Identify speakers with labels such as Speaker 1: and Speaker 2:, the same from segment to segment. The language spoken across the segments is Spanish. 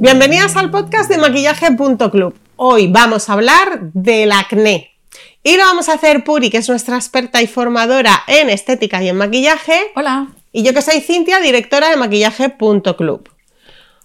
Speaker 1: Bienvenidas al podcast de maquillaje.club. Hoy vamos a hablar del acné. Y lo vamos a hacer Puri, que es nuestra experta y formadora en estética y en maquillaje.
Speaker 2: Hola.
Speaker 1: Y yo que soy Cintia, directora de maquillaje.club.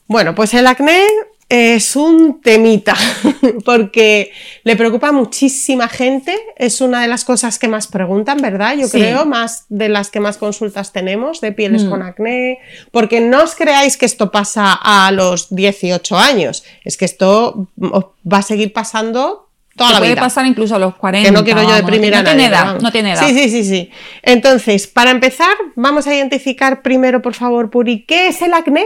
Speaker 1: Bueno, pues el acné es un temita, porque le preocupa a muchísima gente, es una de las cosas que más preguntan, ¿verdad? Yo
Speaker 2: Sí.
Speaker 1: creo, más de las que más consultas tenemos de pieles
Speaker 2: Mm.
Speaker 1: con acné, porque no os creáis que esto pasa a los 18 años, es que esto os va a seguir pasando toda la
Speaker 2: puede
Speaker 1: vida.
Speaker 2: pasar incluso a los 40.
Speaker 1: Que no quiero yo deprimir
Speaker 2: no
Speaker 1: a nadie.
Speaker 2: Tiene edad,
Speaker 1: vamos.
Speaker 2: no tiene edad.
Speaker 1: Sí, sí, sí, sí. Entonces, para empezar, vamos a identificar primero, por favor, Puri, ¿qué es el acné?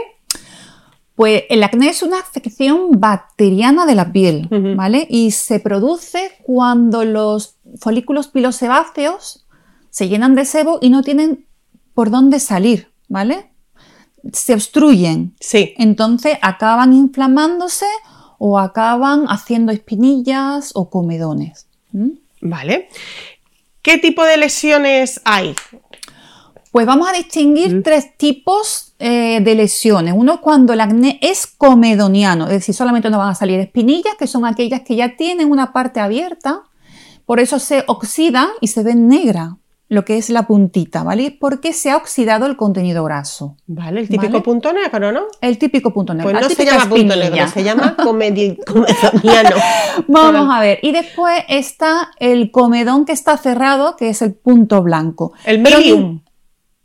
Speaker 2: Pues el acné es una afección bacteriana de la piel. ¿vale? Y se produce cuando los folículos pilosebáceos se llenan de sebo y no tienen por dónde salir, ¿vale? Se obstruyen.
Speaker 1: Sí.
Speaker 2: Entonces acaban inflamándose o acaban haciendo espinillas o comedones.
Speaker 1: Vale. ¿Qué tipo de lesiones hay?
Speaker 2: Pues vamos a distinguir tres tipos eh, de lesiones. Uno es cuando el acné es comedoniano, es decir, solamente nos van a salir espinillas, que son aquellas que ya tienen una parte abierta, por eso se oxida y se ve negra lo que es la puntita, ¿vale? Porque se ha oxidado el contenido graso.
Speaker 1: Vale, el típico
Speaker 2: Vale.
Speaker 1: punto negro, ¿no?
Speaker 2: El típico punto negro.
Speaker 1: Pues no se llama punto
Speaker 2: espinilla.
Speaker 1: negro, se llama comedoniano.
Speaker 2: Vamos a ver. Y después está el comedón que está cerrado, que es el punto blanco.
Speaker 1: El milium.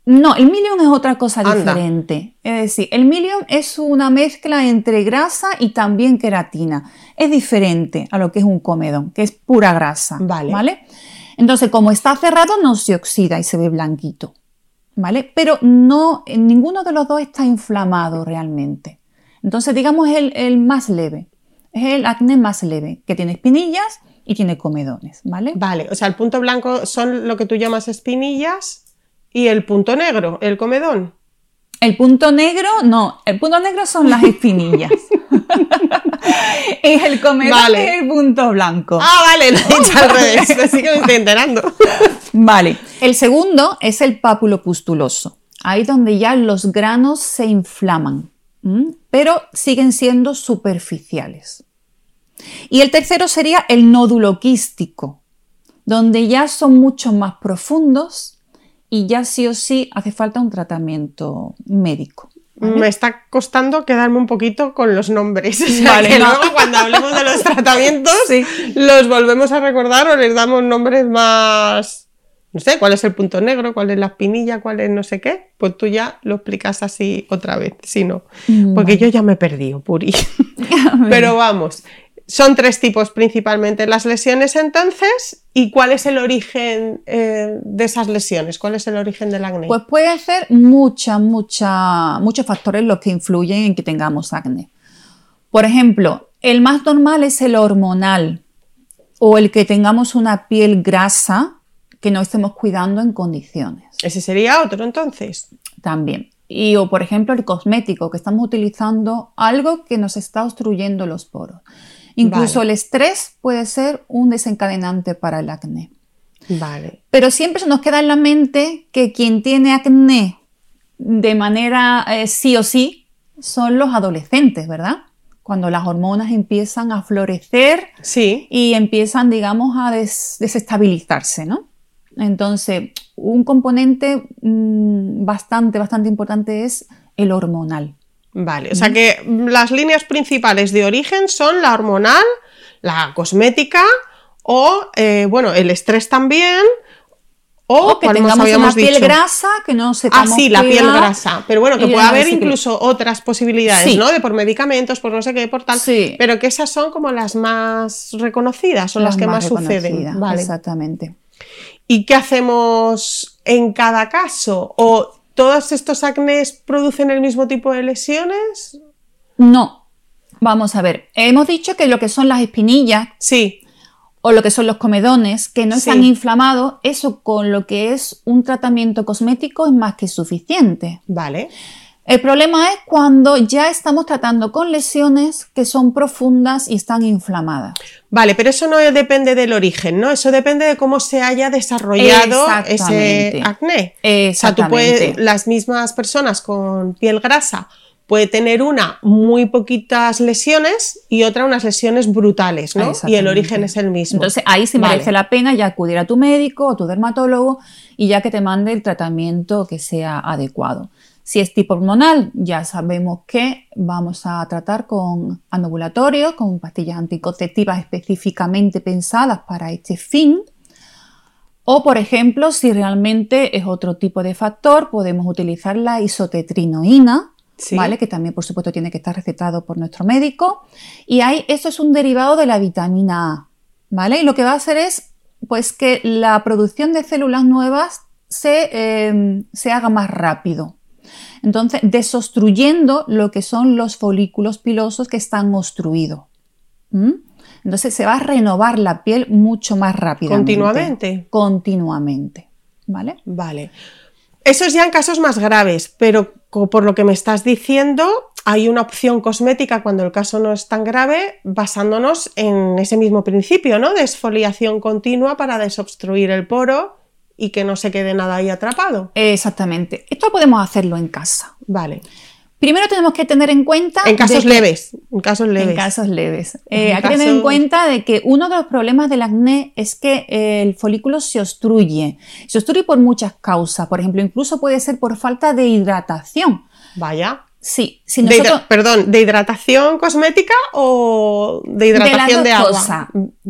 Speaker 2: No, el milium es otra cosa
Speaker 1: Anda.
Speaker 2: diferente. Es decir, el milium es una mezcla entre grasa y también queratina. Es diferente a lo que es un comedón, que es pura grasa.
Speaker 1: Vale.
Speaker 2: Entonces, como está cerrado, no se oxida y se ve blanquito. ¿Vale? Pero no, ninguno de los dos está inflamado realmente. Entonces, digamos, es el, el más leve. Es el acné más leve, que tiene espinillas y tiene comedones. ¿Vale?
Speaker 1: Vale, o sea, el punto blanco son lo que tú llamas espinillas y el punto negro, el comedón.
Speaker 2: El punto negro, no, el punto negro son las espinillas. es el comedón
Speaker 1: Vale.
Speaker 2: es el punto blanco.
Speaker 1: Ah, vale, lo he dicho al revés, así que me estoy enterando.
Speaker 2: Vale. El segundo es el pápulo pustuloso. Ahí donde ya los granos se inflaman, ¿m? pero siguen siendo superficiales. Y el tercero sería el nódulo quístico, donde ya son mucho más profundos y ya sí o sí hace falta un tratamiento médico.
Speaker 1: Me está costando quedarme un poquito con los nombres. O sea,
Speaker 2: Vale,
Speaker 1: que
Speaker 2: no.
Speaker 1: luego cuando hablemos de los tratamientos,
Speaker 2: Sí.
Speaker 1: los volvemos a recordar o les damos nombres más. No sé, cuál es el punto negro, cuál es la espinilla, cuál es no sé qué. Pues tú ya lo explicas así otra vez, si no. Porque yo ya me he perdido, Puri. Pero vamos, son tres tipos principalmente las lesiones entonces. ¿Y cuál es el origen eh, de esas lesiones? ¿Cuál es el origen del acné?
Speaker 2: Pues puede ser mucha, mucha, muchos factores los que influyen en que tengamos acné. Por ejemplo, el más normal es el hormonal o el que tengamos una piel grasa que no estemos cuidando en condiciones
Speaker 1: Ese sería otro entonces.
Speaker 2: también. Y o por ejemplo el cosmético, que estamos utilizando algo que nos está obstruyendo los poros. Incluso
Speaker 1: Vale.
Speaker 2: el estrés puede ser un desencadenante para el acné.
Speaker 1: Vale.
Speaker 2: Pero siempre se nos queda en la mente que quien tiene acné de manera eh, sí o sí son los adolescentes, ¿verdad? Cuando las hormonas empiezan a florecer
Speaker 1: Sí.
Speaker 2: y empiezan, digamos, a des- desestabilizarse, ¿no? Entonces, un componente mm, bastante, bastante importante es el hormonal.
Speaker 1: Vale. O sea que las líneas principales de origen son la hormonal, la cosmética o, eh, bueno, el estrés también. O,
Speaker 2: O que
Speaker 1: ¿cuál más
Speaker 2: tengamos una
Speaker 1: habíamos
Speaker 2: piel
Speaker 1: dicho?
Speaker 2: grasa, que no
Speaker 1: Ah,
Speaker 2: sepamos
Speaker 1: sí, la piel grasa. Pero bueno, que puede haber incluso otras posibilidades,
Speaker 2: Sí.
Speaker 1: ¿no? De por medicamentos, por no sé qué, por tal.
Speaker 2: Sí.
Speaker 1: Pero que esas son como las más reconocidas o las, que más, suceden.
Speaker 2: reconocidas,
Speaker 1: Vale.
Speaker 2: Exactamente.
Speaker 1: ¿Y qué hacemos en cada caso? ¿O todos estos acnés producen el mismo tipo de lesiones?
Speaker 2: No. Vamos a ver. Hemos dicho que lo que son las espinillas
Speaker 1: Sí,
Speaker 2: o lo que son los comedones que no
Speaker 1: Sí.
Speaker 2: están inflamados, eso con lo que es un tratamiento cosmético es más que suficiente.
Speaker 1: vale.
Speaker 2: El problema es cuando ya estamos tratando con lesiones que son profundas y están inflamadas.
Speaker 1: Vale, pero eso no depende del origen, ¿no? Eso depende de cómo se haya desarrollado ese
Speaker 2: Exactamente.
Speaker 1: acné. O sea, tú puedes,
Speaker 2: Exactamente.
Speaker 1: las mismas personas con piel grasa puede tener una muy poquitas lesiones y otra unas lesiones brutales, ¿no? Y el origen es el mismo.
Speaker 2: Entonces ahí sí merece la pena ya acudir a tu médico o tu dermatólogo y ya que te mande el tratamiento que sea adecuado. Si es tipo hormonal, ya sabemos que vamos a tratar con anovulatorios, con pastillas anticonceptivas específicamente pensadas para este fin. O, por ejemplo, si realmente es otro tipo de factor, podemos utilizar la isotetrinoína, ¿vale? Que también, por supuesto, tiene que estar recetado por nuestro médico. Y ahí, eso es un derivado de la vitamina A, ¿vale? Y lo que va a hacer es, pues, que la producción de células nuevas se, eh, se haga más rápido. Entonces, desobstruyendo lo que son los folículos pilosos que están obstruidos. Entonces, se va a renovar la piel mucho más rápidamente.
Speaker 1: Continuamente.
Speaker 2: Continuamente. ¿Vale?
Speaker 1: Vale. Eso es ya en casos más graves, pero por lo que me estás diciendo, hay una opción cosmética cuando el caso no es tan grave, basándonos en ese mismo principio, ¿no? De exfoliación continua para desobstruir el poro y que no se quede nada ahí atrapado.
Speaker 2: Exactamente. Esto podemos hacerlo en casa.
Speaker 1: Vale.
Speaker 2: Primero tenemos que tener en cuenta...
Speaker 1: En casos leves. En casos leves.
Speaker 2: En casos leves. Eh, hay que tener en cuenta de que uno de los problemas del acné es que eh, el folículo se obstruye. Se obstruye por muchas causas. Por ejemplo, incluso puede ser por falta de hidratación.
Speaker 1: Vaya.
Speaker 2: Sí,
Speaker 1: si nosotros... perdón, ¿de hidratación cosmética o de hidratación de, agua?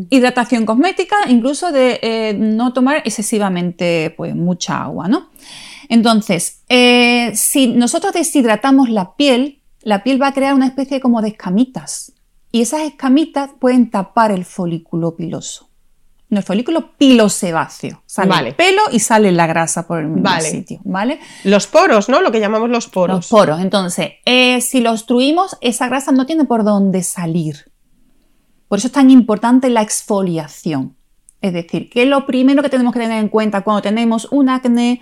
Speaker 2: Hidratación cosmética, incluso de eh, no tomar excesivamente pues, mucha agua, ¿no? Entonces, eh, si nosotros deshidratamos la piel, la piel va a crear una especie como de escamitas y esas escamitas pueden tapar el folículo piloso el folículo pilosebáceo. Sale el pelo y sale la grasa por el mismo sitio, ¿vale?
Speaker 1: Los poros, ¿no? Lo que llamamos los poros.
Speaker 2: Los poros. Entonces, eh, si lo obstruimos, esa grasa no tiene por dónde salir. Por eso es tan importante la exfoliación. Es decir, que lo primero que tenemos que tener en cuenta cuando tenemos un acné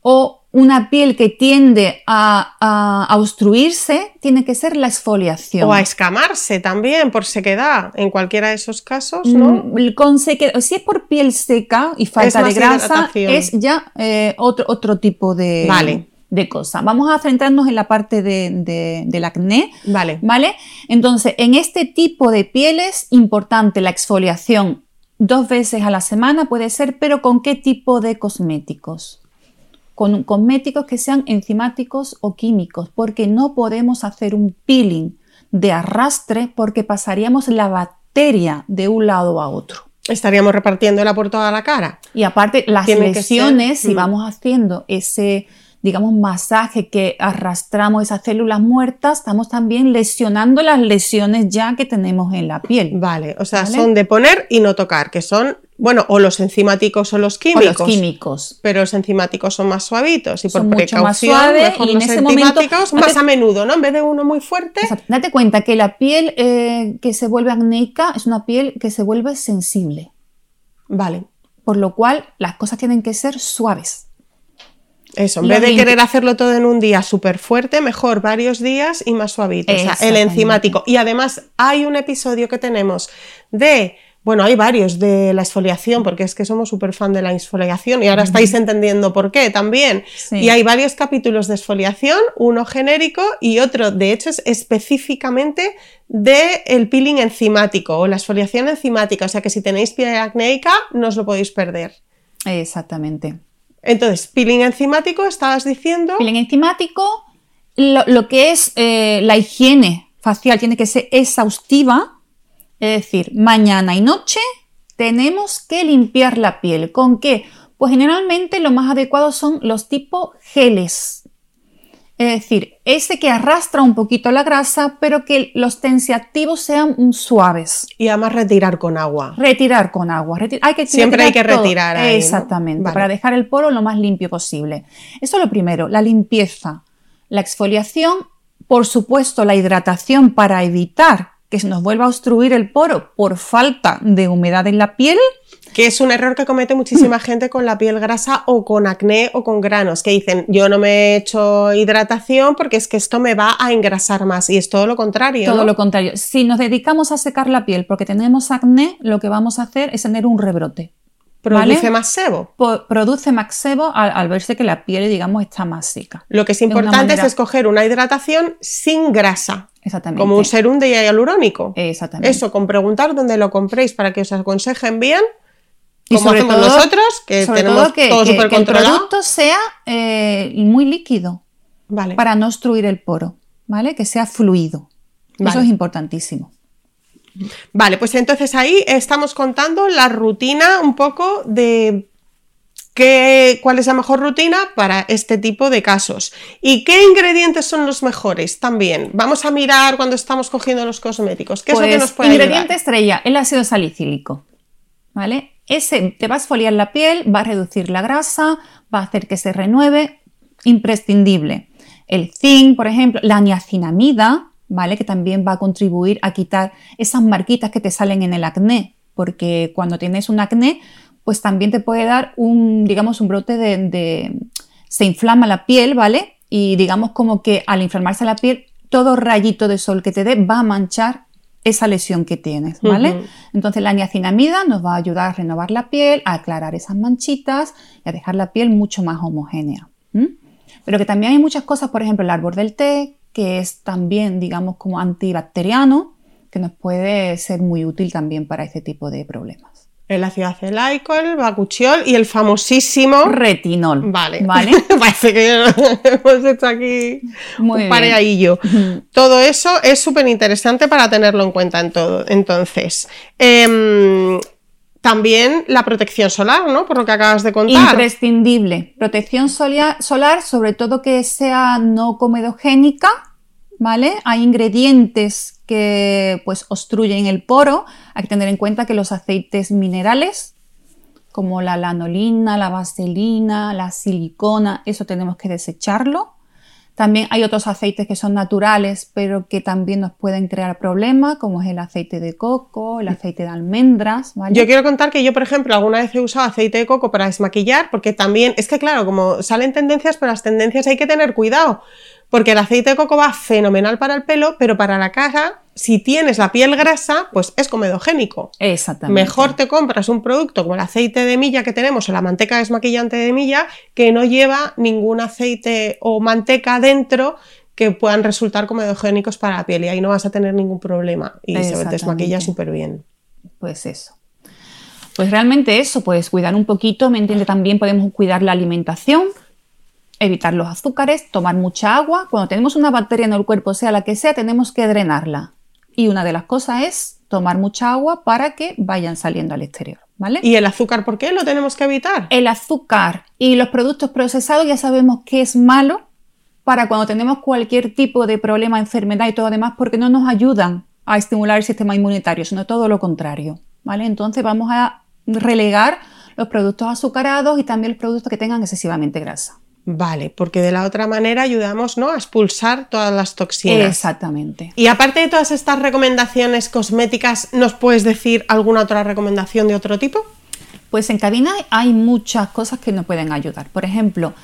Speaker 2: o una piel que tiende a, obstruirse, tiene que ser la exfoliación.
Speaker 1: O a escamarse también por sequedad, en cualquiera de esos casos, ¿no?
Speaker 2: Mm, con sequedad, si es por piel seca y falta de grasa, es ya eh, otro, otro tipo de,
Speaker 1: vale.
Speaker 2: de cosa. Vamos a centrarnos en la parte de, del acné.
Speaker 1: Vale.
Speaker 2: ¿Vale? Entonces, en este tipo de pieles, importante la exfoliación dos veces a la semana puede ser, pero ¿con qué tipo de cosméticos? Con cosméticos que sean enzimáticos o químicos, porque no podemos hacer un peeling de arrastre porque pasaríamos la bacteria de un lado a otro.
Speaker 1: Estaríamos repartiéndola por toda la cara.
Speaker 2: Y aparte, las lesiones, si mm. vamos haciendo ese digamos, masaje que arrastramos esas células muertas, estamos también lesionando las lesiones ya que tenemos en la piel.
Speaker 1: Vale, o sea, son de poner y no tocar, que son, bueno, o los enzimáticos o los químicos.
Speaker 2: los químicos.
Speaker 1: Pero los enzimáticos son más suavitos y por
Speaker 2: son
Speaker 1: precaución
Speaker 2: más suaves,
Speaker 1: y en ese momento, más a menudo, ¿no? En vez de uno muy fuerte.
Speaker 2: Date cuenta que la piel eh, que se vuelve acnéica es una piel que se vuelve sensible.
Speaker 1: Vale.
Speaker 2: Por lo cual las cosas tienen que ser suaves.
Speaker 1: Eso, en vez de querer hacerlo todo en un día súper fuerte, mejor varios días y más suavito. O sea, el enzimático. Y además hay un episodio que tenemos de, bueno, hay varios de la exfoliación, porque es que somos súper fan de la exfoliación y ahora estáis entendiendo por qué también. Y hay varios capítulos de exfoliación, uno genérico y otro, de hecho, es específicamente de el peeling enzimático o la exfoliación enzimática. O sea que si tenéis piel acnéica, no os lo podéis perder.
Speaker 2: Exactamente.
Speaker 1: Entonces, peeling enzimático, estabas diciendo.
Speaker 2: Peeling enzimático, lo, que es eh, la higiene facial tiene que ser exhaustiva, es decir, mañana y noche tenemos que limpiar la piel. ¿Con qué? Pues generalmente lo más adecuado son los tipos geles. Es decir, ese que arrastra un poquito la grasa, pero que los tensiactivos sean suaves.
Speaker 1: Y además retirar con agua.
Speaker 2: Retirar con agua. hay que
Speaker 1: Siempre hay que retirar.
Speaker 2: Exactamente, para dejar el poro lo más limpio posible. Eso es lo primero, la limpieza, la exfoliación, por supuesto la hidratación para evitar que se nos vuelva a obstruir el poro por falta de humedad en la piel
Speaker 1: que es un error que comete muchísima gente con la piel grasa o con acné o con granos, que dicen, yo no me he hecho hidratación porque es que esto me va a engrasar más. Y es todo lo contrario.
Speaker 2: Todo lo contrario. Si nos dedicamos a secar la piel porque tenemos acné, lo que vamos a hacer es tener un rebrote.
Speaker 1: Produce más sebo.
Speaker 2: produce más sebo al, verse que la piel, digamos, está más seca.
Speaker 1: Lo que es importante es escoger una hidratación sin grasa. Exactamente. Como un serum de hialurónico. Exactamente. Eso, con preguntar dónde lo compréis para que os aconsejen bien. Como y hacemos nosotros, que tenemos todo súper controlado.
Speaker 2: Que el producto sea eh, muy líquido. Vale. Para no obstruir el poro. ¿Vale? Que sea fluido. Eso es importantísimo.
Speaker 1: Vale, pues entonces ahí estamos contando la rutina un poco de qué, cuál es la mejor rutina para este tipo de casos. ¿Y qué ingredientes son los mejores también? Vamos a mirar cuando estamos cogiendo los cosméticos. ¿Qué es lo que pues nos puede
Speaker 2: Ingrediente estrella, el ácido salicílico. ¿Vale? Ese te va a esfoliar la piel, va a reducir la grasa, va a hacer que se renueve, imprescindible. El zinc, por ejemplo, la niacinamida, ¿vale? Que también va a contribuir a quitar esas marquitas que te salen en el acné, porque cuando tienes un acné, pues también te puede dar un, digamos, un brote de, se inflama la piel, ¿vale? Y digamos como que al inflamarse la piel, todo rayito de sol que te dé va a manchar esa lesión que tienes, ¿vale? Entonces la niacinamida nos va a ayudar a renovar la piel, a aclarar esas manchitas y a dejar la piel mucho más homogénea. Pero que también hay muchas cosas, por ejemplo, el árbol del té, que es también, digamos, como antibacteriano, que nos puede ser muy útil también para este tipo de problemas.
Speaker 1: El ácido acelaico, el bacuchiol y el famosísimo
Speaker 2: retinol.
Speaker 1: Vale. ¿Vale? Parece que hemos hecho aquí Muy un pareadillo. Todo eso es súper interesante para tenerlo en cuenta en todo. Entonces, em, también la protección solar, ¿no? Por lo que acabas de contar.
Speaker 2: Imprescindible. Protección solar, sobre todo que sea no comedogénica, ¿vale? Hay ingredientes que pues obstruyen el poro. Hay que tener en cuenta que los aceites minerales, como la lanolina, la vaselina, la silicona, eso tenemos que desecharlo. También hay otros aceites que son naturales, pero que también nos pueden crear problemas, como es el aceite de coco, el aceite de almendras.
Speaker 1: Yo quiero contar que yo, por ejemplo, alguna vez he usado aceite de coco para desmaquillar, porque también, es que claro, como salen tendencias, pero las tendencias hay que tener cuidado, porque el aceite de coco va fenomenal para el pelo, pero para la cara, si tienes la piel grasa, pues es comedogénico.
Speaker 2: Exactamente.
Speaker 1: Mejor te compras un producto como el aceite de milla que tenemos o la manteca desmaquillante de milla, que no lleva ningún aceite o manteca dentro que puedan resultar comedogénicos para la piel y ahí no vas a tener ningún problema y se desmaquilla súper bien.
Speaker 2: Pues eso. Pues realmente eso, pues cuidar un poquito, ¿me entiende? También podemos cuidar la alimentación, evitar los azúcares, tomar mucha agua. Cuando tenemos una bacteria en el cuerpo, sea la que sea, tenemos que drenarla. Y una de las cosas es tomar mucha agua para que vayan saliendo al exterior. ¿Vale?
Speaker 1: ¿Y el azúcar por qué lo tenemos que evitar?
Speaker 2: El azúcar y los productos procesados ya sabemos que es malo para cuando tenemos cualquier tipo de problema, enfermedad y todo lo demás, porque no nos ayudan a estimular el sistema inmunitario, sino todo lo contrario. ¿vale? Entonces vamos a relegar los productos azucarados y también los productos que tengan excesivamente grasa.
Speaker 1: Vale, porque de la otra manera ayudamos ¿no? a expulsar todas las toxinas.
Speaker 2: Exactamente.
Speaker 1: Y aparte de todas estas recomendaciones cosméticas, ¿nos puedes decir alguna otra recomendación de otro tipo?
Speaker 2: Pues en cabina hay muchas cosas que nos pueden ayudar. Por ejemplo,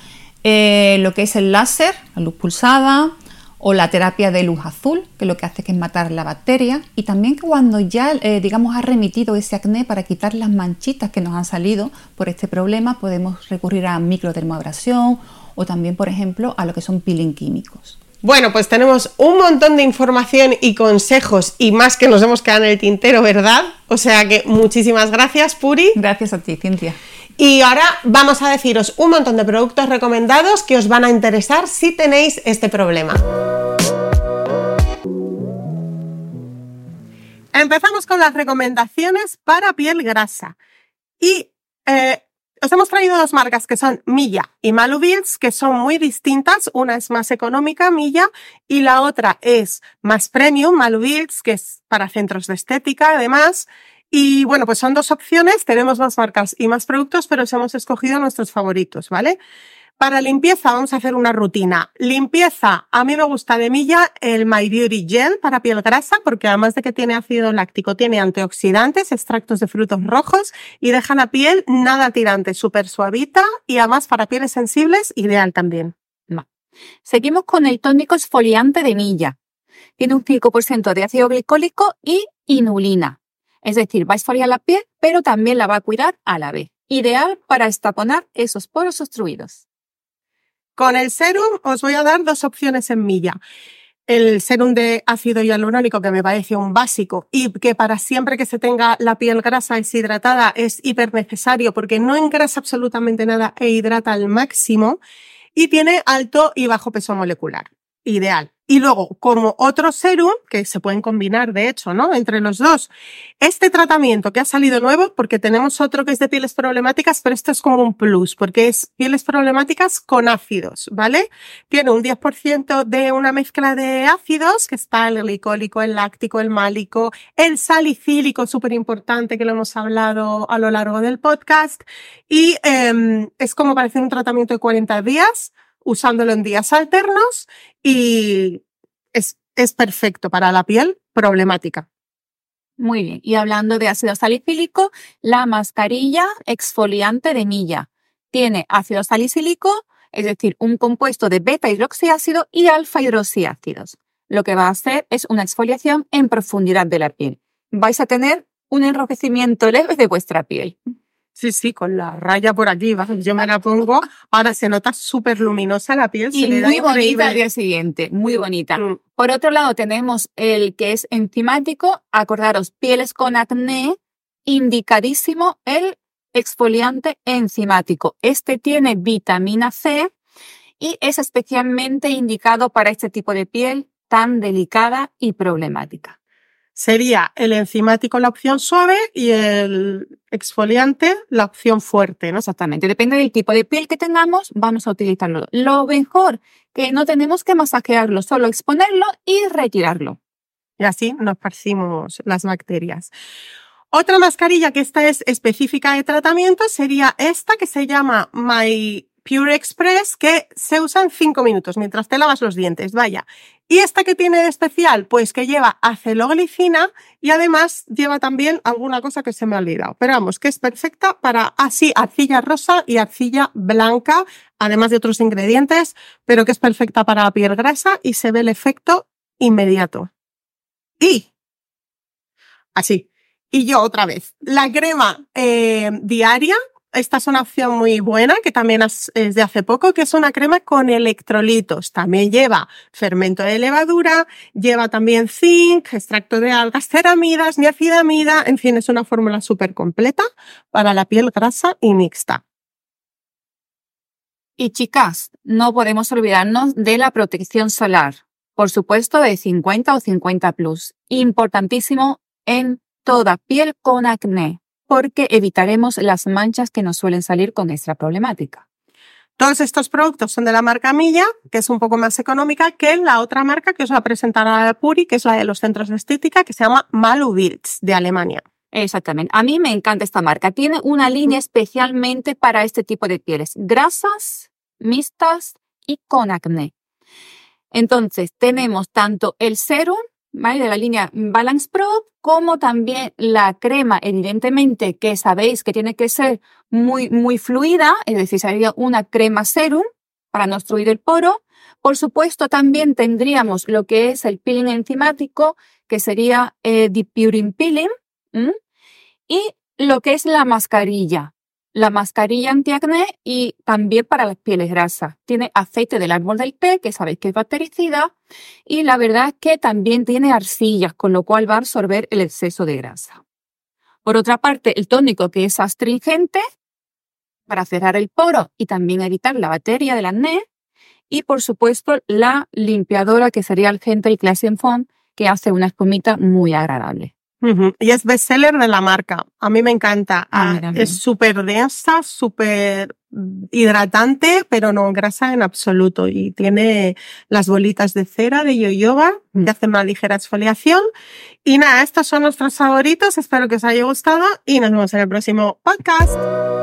Speaker 2: eh, lo que es el láser, la luz pulsada, o la terapia de luz azul, que lo que hace es matar la bacteria, y también cuando ya, eh, digamos, ha remitido ese acné para quitar las manchitas que nos han salido por este problema, podemos recurrir a microdermabrasión o también, por ejemplo, a lo que son peeling químicos.
Speaker 1: Bueno, pues tenemos un montón de información y consejos y más que nos hemos quedado en el tintero, ¿verdad? O sea que muchísimas gracias, Puri.
Speaker 2: Gracias a ti, Cintia.
Speaker 1: Y ahora vamos a deciros un montón de productos recomendados que os van a interesar si tenéis este problema. Empezamos con las recomendaciones para piel grasa. Y eh, os hemos traído dos marcas que son Milla y Malubils, que son muy distintas. Una es más económica, Milla, y la otra es más premium, Malubils, que es para centros de estética, además. Y bueno, pues son dos opciones, tenemos más marcas y más productos, pero hemos escogido nuestros favoritos, ¿vale? Para limpieza vamos a hacer una rutina. Limpieza, a mí me gusta de milla el My Beauty Gel para piel grasa, porque además de que tiene ácido láctico, tiene antioxidantes, extractos de frutos rojos y deja la piel nada tirante, súper suavita y además para pieles sensibles, ideal también.
Speaker 2: Seguimos con el tónico esfoliante de milla. Tiene un 5% de ácido glicólico y inulina. Es decir, va a esfoliar la piel, pero también la va a cuidar a la vez. ideal para estaponar esos poros obstruidos.
Speaker 1: Con el serum os voy a dar dos opciones en milla el serum de ácido hialurónico, que me parece un básico y que para siempre que se tenga la piel grasa deshidratada es hiper necesario porque no engrasa absolutamente nada e hidrata al máximo y tiene alto y bajo peso molecular. Ideal. Y luego, como otro serum, que se pueden combinar, de hecho, ¿no? Entre los dos. Este tratamiento que ha salido nuevo, porque tenemos otro que es de pieles problemáticas, pero esto es como un plus, porque es pieles problemáticas con ácidos, ¿vale? Tiene un 10% de una mezcla de ácidos, que está el glicólico, el láctico, el málico, el salicílico, súper importante, que lo hemos hablado a lo largo del podcast. Y eh, es como parece un tratamiento de 40 días usándolo en días alternos y es, es perfecto para la piel problemática.
Speaker 2: Muy bien. Y hablando de ácido salicílico, la mascarilla exfoliante de Milla tiene ácido salicílico, es decir, un compuesto de beta hidroxiácido y alfa hidroxiácidos. Lo que va a hacer es una exfoliación en profundidad de la piel. Vais a tener un enrojecimiento leve de vuestra piel.
Speaker 1: Sí, sí, con la raya por aquí, yo me la pongo, ahora se nota súper luminosa la piel.
Speaker 2: Y muy bonita al día siguiente, muy bonita. Mm. Por otro lado tenemos el que es enzimático, acordaros, pieles con acné, indicadísimo el exfoliante enzimático. Este tiene vitamina C y es especialmente indicado para este tipo de piel tan delicada y problemática
Speaker 1: sería el enzimático la opción suave y el exfoliante la opción fuerte, ¿no?
Speaker 2: Exactamente. Depende del tipo de piel que tengamos, vamos a utilizarlo. Lo mejor que no tenemos que masajearlo, solo exponerlo y retirarlo.
Speaker 1: Y así nos parcimos las bacterias. Otra mascarilla que esta es específica de tratamiento sería esta que se llama My Pure Express que se usa en 5 minutos mientras te lavas los dientes, vaya. Y esta que tiene de especial, pues que lleva aceloglicina y además lleva también alguna cosa que se me ha olvidado. Pero vamos, que es perfecta para así arcilla rosa y arcilla blanca, además de otros ingredientes, pero que es perfecta para la piel grasa y se ve el efecto inmediato. Y así. Y yo otra vez, la crema eh, diaria esta es una opción muy buena que también es de hace poco, que es una crema con electrolitos. También lleva fermento de levadura, lleva también zinc, extracto de algas, ceramidas, niacidamida, en fin, es una fórmula súper completa para la piel grasa y mixta.
Speaker 2: Y chicas, no podemos olvidarnos de la protección solar, por supuesto de 50 o 50 plus, importantísimo en toda piel con acné porque evitaremos las manchas que nos suelen salir con esta problemática.
Speaker 1: Todos estos productos son de la marca Milla, que es un poco más económica que la otra marca que os va a presentar a Puri, que es la de los centros de estética, que se llama Malubirds, de Alemania.
Speaker 2: Exactamente. A mí me encanta esta marca. Tiene una línea especialmente para este tipo de pieles, grasas, mixtas y con acné. Entonces, tenemos tanto el serum de la línea Balance Pro, como también la crema, evidentemente, que sabéis que tiene que ser muy, muy fluida, es decir, sería una crema serum para no obstruir el poro. Por supuesto, también tendríamos lo que es el peeling enzimático, que sería eh, Deep Peeling, y lo que es la mascarilla, la mascarilla antiacné y también para las pieles grasas. Tiene aceite del árbol del té, que sabéis que es bactericida, y la verdad es que también tiene arcillas, con lo cual va a absorber el exceso de grasa. Por otra parte, el tónico que es astringente para cerrar el poro y también evitar la bacteria del acné. Y por supuesto, la limpiadora que sería el Gentle Foam, que hace una espumita muy agradable.
Speaker 1: Y es bestseller de la marca. A mí me encanta. Ah, ah, es súper densa, súper hidratante, pero no grasa en absoluto. Y tiene las bolitas de cera de yoyoba que mm. hacen una ligera exfoliación. Y nada, estos son nuestros favoritos. Espero que os haya gustado y nos vemos en el próximo podcast.